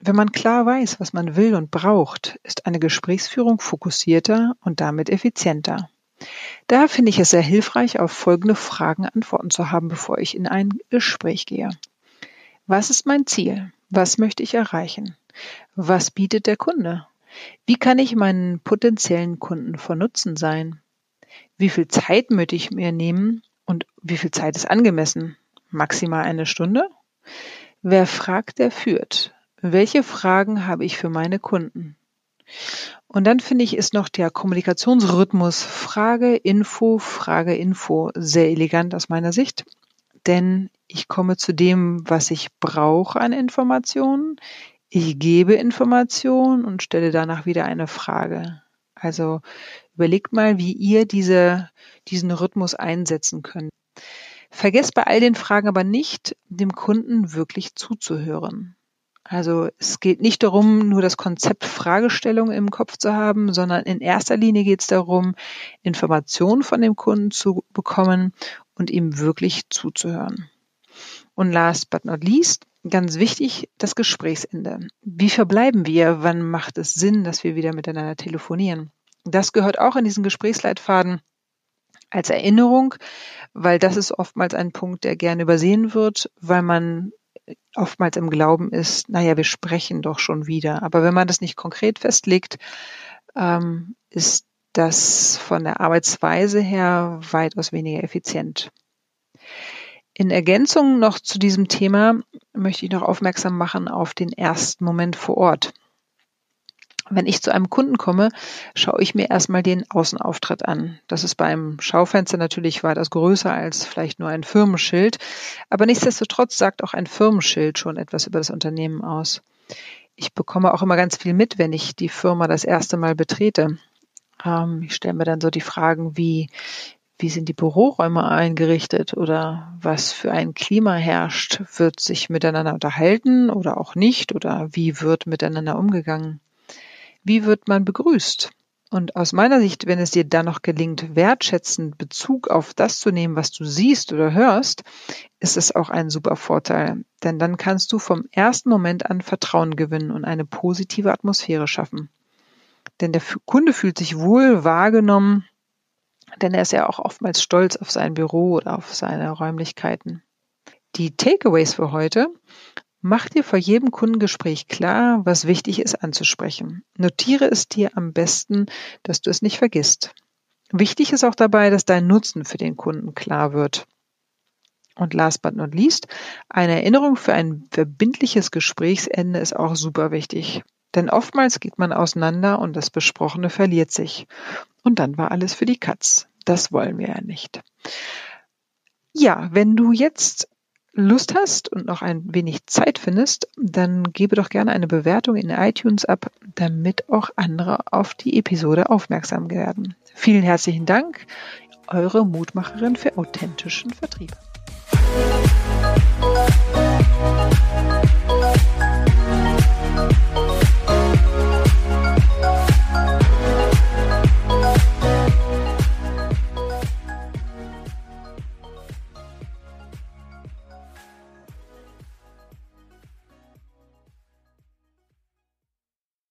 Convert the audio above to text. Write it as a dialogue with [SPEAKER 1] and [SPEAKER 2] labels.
[SPEAKER 1] Wenn man klar weiß, was man will und braucht, ist eine Gesprächsführung fokussierter und damit effizienter. Daher finde ich es sehr hilfreich, auf folgende Fragen Antworten zu haben, bevor ich in ein Gespräch gehe. Was ist mein Ziel? Was möchte ich erreichen? Was bietet der Kunde? Wie kann ich meinen potenziellen Kunden von Nutzen sein? Wie viel Zeit möchte ich mir nehmen und wie viel Zeit ist angemessen? Maximal eine Stunde? Wer fragt, der führt. Welche Fragen habe ich für meine Kunden? Und dann finde ich, ist noch der Kommunikationsrhythmus Frage, Info, Frage, Info sehr elegant aus meiner Sicht. Denn ich komme zu dem, was ich brauche an Informationen. Ich gebe Informationen und stelle danach wieder eine Frage. Also überlegt mal, wie ihr diese, diesen Rhythmus einsetzen könnt. Vergesst bei all den Fragen aber nicht, dem Kunden wirklich zuzuhören. Also es geht nicht darum, nur das Konzept Fragestellung im Kopf zu haben, sondern in erster Linie geht es darum, Informationen von dem Kunden zu bekommen und ihm wirklich zuzuhören. Und last but not least, ganz wichtig, das Gesprächsende. Wie verbleiben wir? Wann macht es Sinn, dass wir wieder miteinander telefonieren? Das gehört auch in diesen Gesprächsleitfaden als Erinnerung, weil das ist oftmals ein Punkt, der gerne übersehen wird, weil man oftmals im Glauben ist, naja, wir sprechen doch schon wieder. Aber wenn man das nicht konkret festlegt, ähm, ist das von der Arbeitsweise her weitaus weniger effizient. In Ergänzung noch zu diesem Thema möchte ich noch aufmerksam machen auf den ersten Moment vor Ort. Wenn ich zu einem Kunden komme, schaue ich mir erstmal den Außenauftritt an. Das ist beim Schaufenster natürlich weitaus größer als vielleicht nur ein Firmenschild. Aber nichtsdestotrotz sagt auch ein Firmenschild schon etwas über das Unternehmen aus. Ich bekomme auch immer ganz viel mit, wenn ich die Firma das erste Mal betrete. Ähm, ich stelle mir dann so die Fragen wie, wie sind die Büroräume eingerichtet oder was für ein Klima herrscht? Wird sich miteinander unterhalten oder auch nicht? Oder wie wird miteinander umgegangen? Wie wird man begrüßt? Und aus meiner Sicht, wenn es dir dann noch gelingt, wertschätzend Bezug auf das zu nehmen, was du siehst oder hörst, ist es auch ein super Vorteil. Denn dann kannst du vom ersten Moment an Vertrauen gewinnen und eine positive Atmosphäre schaffen. Denn der Kunde fühlt sich wohl wahrgenommen, denn er ist ja auch oftmals stolz auf sein Büro oder auf seine Räumlichkeiten. Die Takeaways für heute. Mach dir vor jedem Kundengespräch klar, was wichtig ist anzusprechen. Notiere es dir am besten, dass du es nicht vergisst. Wichtig ist auch dabei, dass dein Nutzen für den Kunden klar wird. Und last but not least, eine Erinnerung für ein verbindliches Gesprächsende ist auch super wichtig. Denn oftmals geht man auseinander und das Besprochene verliert sich. Und dann war alles für die Katz. Das wollen wir ja nicht. Ja, wenn du jetzt Lust hast und noch ein wenig Zeit findest, dann gebe doch gerne eine Bewertung in iTunes ab, damit auch andere auf die Episode aufmerksam werden. Vielen herzlichen Dank, eure Mutmacherin für authentischen Vertrieb.